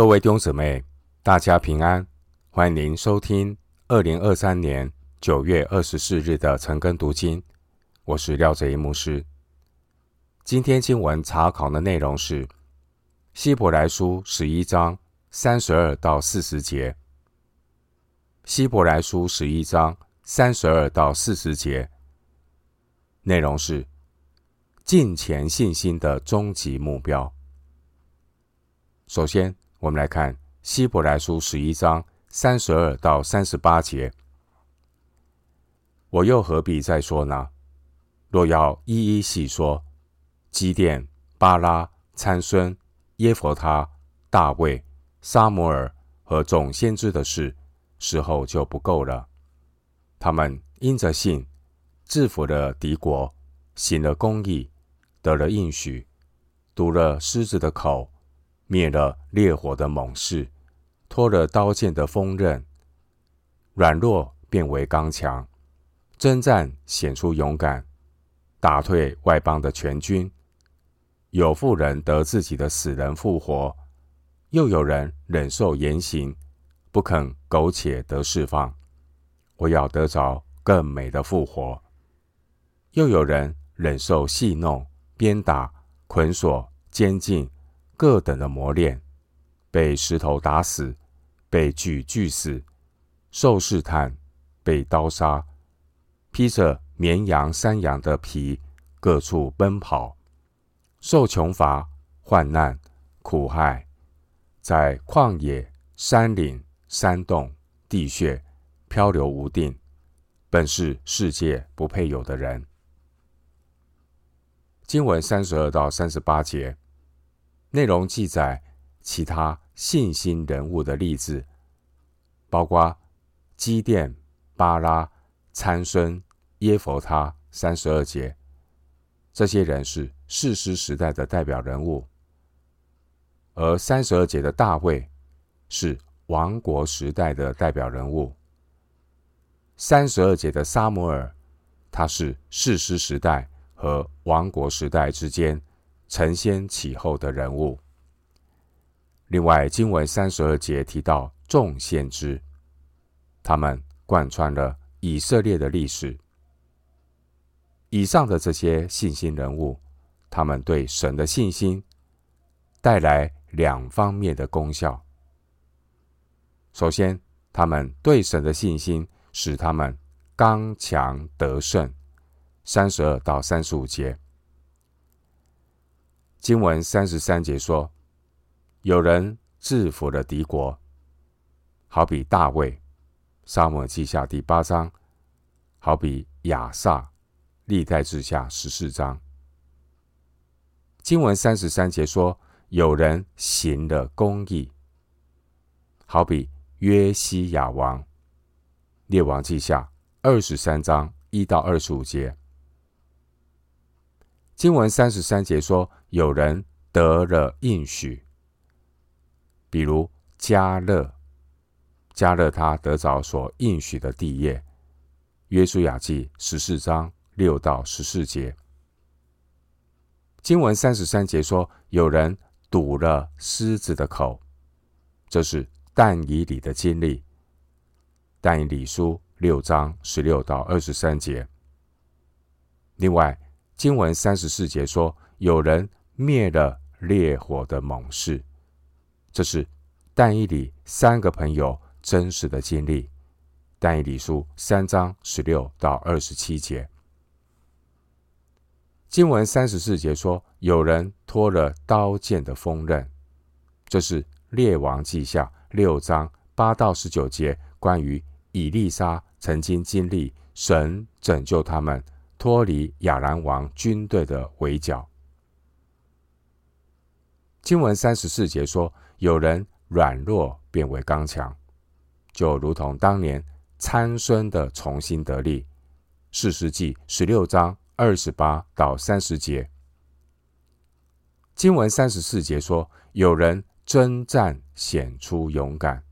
各位弟兄姊妹，大家平安，欢迎您收听二零二三年九月二十四日的晨更读经。我是廖哲一牧师。今天经文查考的内容是希伯来书十一章三十二到四十节。希伯来书十一章三十二到四十节内容是敬虔信心的终极目标。首先，我们来看希伯来书十一章三十二到三十八节。我又何必再说呢？若要一一细说，基甸、巴拉、参孙、耶弗他、大卫、撒母耳和众先知的事，时候就不够了。他们因着信，制服了敌国，行了公义，得了应许，堵了狮子的口。灭了烈火的猛士，脱了刀剑的锋刃，软弱变为刚强，征战显出勇敢，打退外邦的全军。有妇人得自己的死人复活，又有人忍受严刑，不肯苟且得释放。我要得着更美的复活。又有人忍受戏弄、鞭打、捆锁、监禁。各等的磨练，被石头打死，被锯锯死，受试探，被刀杀，披着绵羊、山羊的皮，各处奔跑，受穷乏、患难、苦害，在旷野、山岭、山洞、地穴漂流无定，本是世界不配有的人。经文三十二到三十八节。内容记载其他信心人物的例子，包括基甸、巴拉、参孙、耶佛他三十二节。这些人是士师时代的代表人物，而三十二节的大卫是王国时代的代表人物。三十二节的撒母耳，他是士师时代和王国时代之间。承先启后的人物。另外，经文三十二节提到众先知，他们贯穿了以色列的历史。以上的这些信心人物，他们对神的信心带来两方面的功效。首先，他们对神的信心使他们刚强得胜。三十二到三十五节。经文三十三节说：“有人制服了敌国，好比大卫，撒母耳记下第八章；好比亚萨，历代志下十四章。”经文三十三节说：“有人行了公义，好比约西亚王，列王记下二十三章一到二十五节。”经文三十三节说，有人得了应许，比如加勒，加勒他得着所应许的地业。约书亚记十四章六到十四节。经文三十三节说，有人堵了狮子的口，这是但以理的经历。但以理书六章十六到二十三节。另外。经文三十四节说，有人灭了烈火的猛士，这是但以理三个朋友真实的经历。但以理书三章十六到二十七节。经文三十四节说，有人脱了刀剑的锋刃，这是列王记下六章八到十九节，关于以利沙曾经经历神拯救他们。脱离亚兰王军队的围剿。经文三十四节说：“有人软弱变为刚强，就如同当年参孙的重新得力。”士师记十六章二十八到三十节。经文三十四节说：“有人征战显出勇敢。”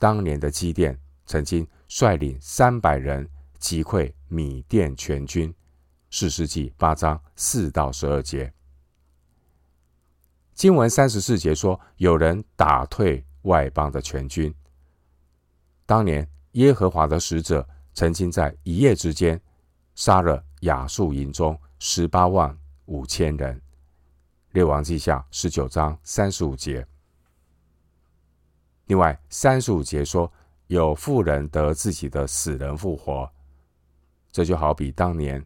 当年的基甸曾经率领三百人。击溃米甸全军，四世纪八章四到十二节。经文三十四节说，有人打退外邦的全军。当年耶和华的使者曾经在一夜之间杀了亚述营中十八万五千人。列王记下十九章三十五节。另外三十五节说，有妇人得自己的死人复活，这就好比当年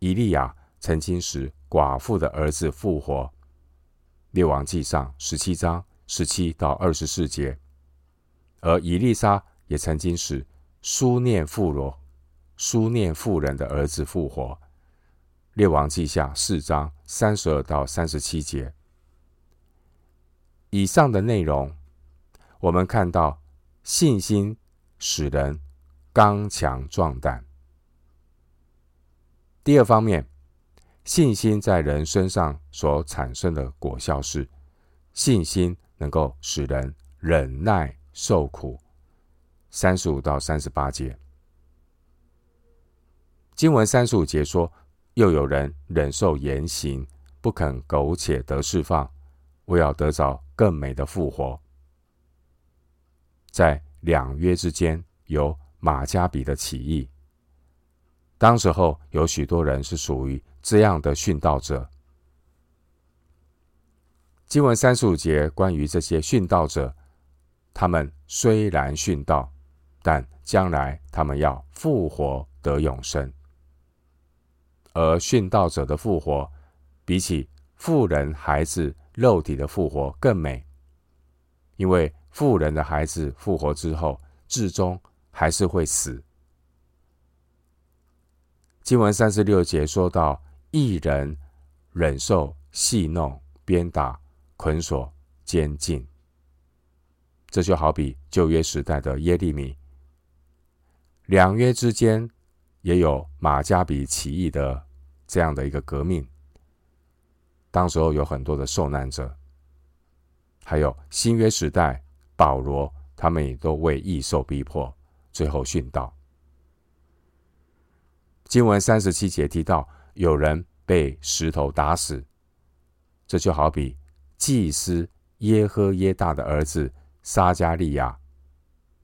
以利亚曾经使寡妇的儿子复活。列王记上十七章十七到二十四节，而以利沙。也曾经使书念妇罗、书念妇人的儿子复活。列王记下四章三十二到三十七节。以上的内容，我们看到信心使人刚强壮胆。第二方面，信心在人身上所产生的果效是，信心能够使人忍耐受苦。三十五到三十八节，经文三十五节说：“又有人忍受严刑，不肯苟且得释放，为要得着更美的复活。”在两约之间有马加比的起义，当时候有许多人是属于这样的殉道者。经文三十五节关于这些殉道者，他们虽然殉道。但将来他们要复活得永生，而殉道者的复活，比起富人孩子肉体的复活更美，因为富人的孩子复活之后，至终还是会死。经文三十六节说到，义人忍受戏弄、鞭打、捆锁、监禁，这就好比旧约时代的耶利米。两约之间也有马加比起义的这样的一个革命，当时候有很多的受难者，还有新约时代保罗，他们也都为义受逼迫，最后殉道。经文三十七节提到有人被石头打死，这就好比祭司耶何耶大的儿子撒迦利亚，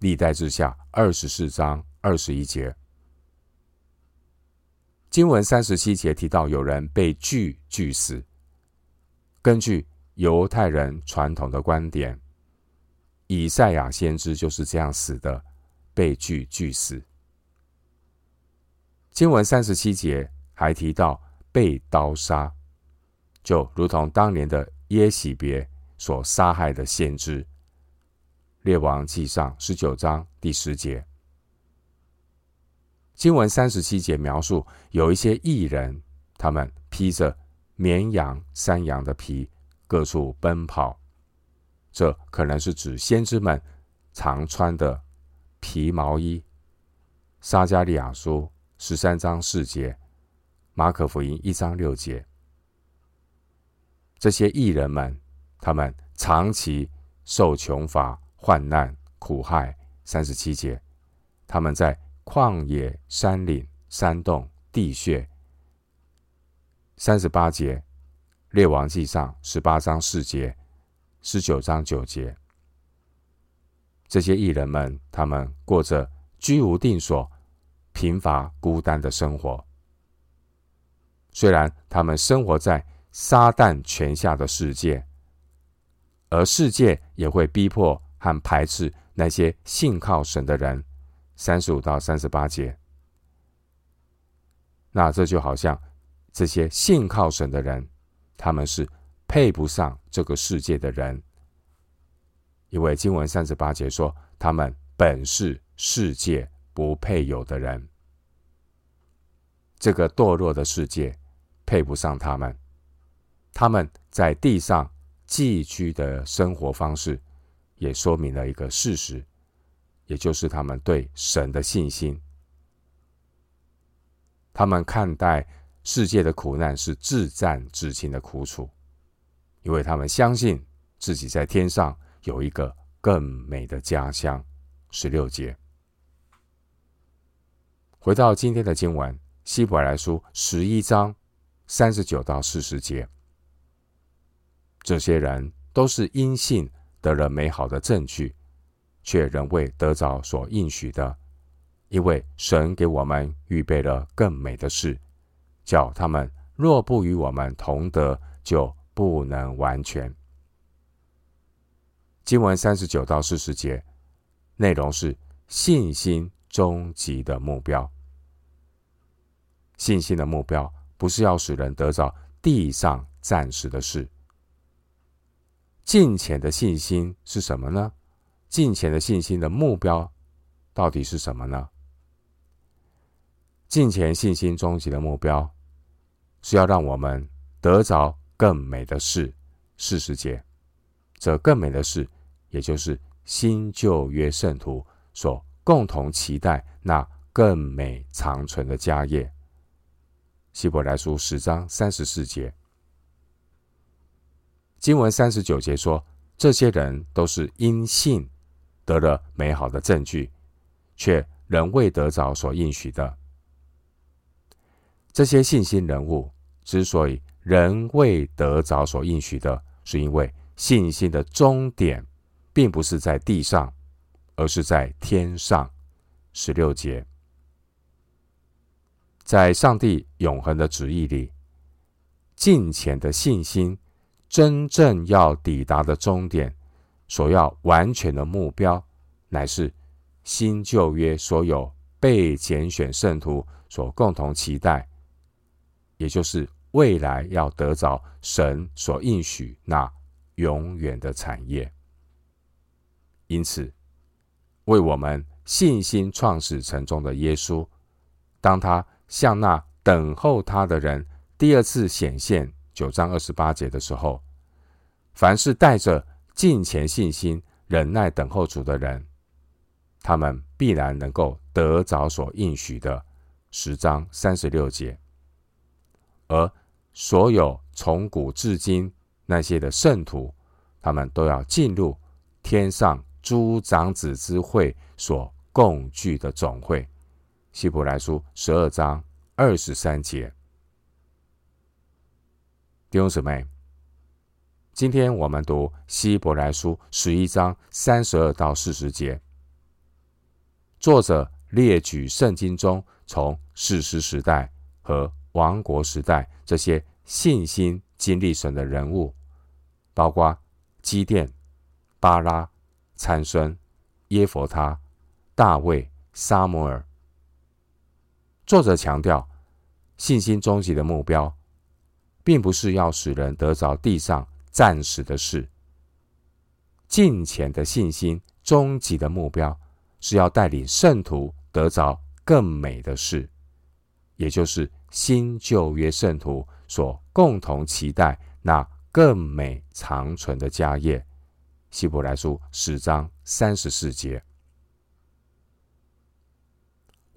历代志下二十四章。二十一节，经文三十七节提到有人被锯锯死。根据犹太人传统的观点，以赛亚先知就是这样死的，被锯锯死。经文三十七节还提到被刀杀，就如同当年的耶洗别所杀害的先知。列王记上十九章第十节。经文三十七节描述有一些异人，他们披着绵羊、山羊的皮，各处奔跑。这可能是指先知们常穿的皮毛衣。撒迦利亚书十三章四节，马可福音一章六节。这些艺人们，他们长期受穷乏、患难、苦害。三十七节，他们在。旷野、山岭、山洞、地穴。三十八节，列王记上十八章四节，十九章九节。这些艺人们，他们过着居无定所、贫乏孤单的生活。虽然他们生活在撒旦权下的世界，而世界也会逼迫和排斥那些信靠神的人。三十五到三十八节，那这就好像这些信靠神的人，他们是配不上这个世界的人，因为经文三十八节说，他们本是世界不配有的人，这个堕落的世界配不上他们，他们在地上寄居的生活方式，也说明了一个事实。也就是他们对神的信心，他们看待世界的苦难是至战至轻的苦楚，因为他们相信自己在天上有一个更美的家乡。十六节，回到今天的经文，希伯来书十一章三十九到四十节，这些人都是因信得了美好的证据，却仍未得着所应许的，因为神给我们预备了更美的事，叫他们若不与我们同得，就不能完全。经文三十九到四十节，内容是信心终极的目标。信心的目标不是要使人得着地上暂时的事。近前的信心是什么呢？近前的信心的目标到底是什么呢？近前信心终极的目标是要让我们得着更美的事。事实节，这更美的事。也就是新旧约圣徒所共同期待那更美长存的家业。希伯来书十章三十四节，经文三十九节说，这些人都是因信得了美好的证据，却仍未得着所应许的。这些信心人物之所以仍未得着所应许的，是因为信心的终点。并不是在地上，而是在天上。十六节，在上帝永恒的旨意里，敬虔的信心真正要抵达的终点，所要完全的目标，乃是新旧约所有被拣选圣徒所共同期待，也就是未来要得着神所应许那永远的产业。因此，为我们信心创始成终的耶稣，当他向那等候他的人第二次显现（九章二十八节）的时候，凡是带着敬虔信心、忍耐等候主的人，他们必然能够得着所应许的（十章三十六节）。而所有从古至今那些的圣徒，他们都要进入天上。诸长子之会所共聚的总会，希伯来书十二章二十三节。弟兄姊妹，今天我们读希伯来书十一章三十二到四十节，作者列举圣经中从史诗时代和王国时代这些信心经历神的人物，包括基甸、巴拉。参孙、耶佛他、大卫、撒母耳。作者强调，信心终极的目标，并不是要使人得着地上暂时的事。近前的信心终极的目标，是要带领圣徒得着更美的事，也就是新旧约圣徒所共同期待那更美长存的家业。希伯来书十章三十四节，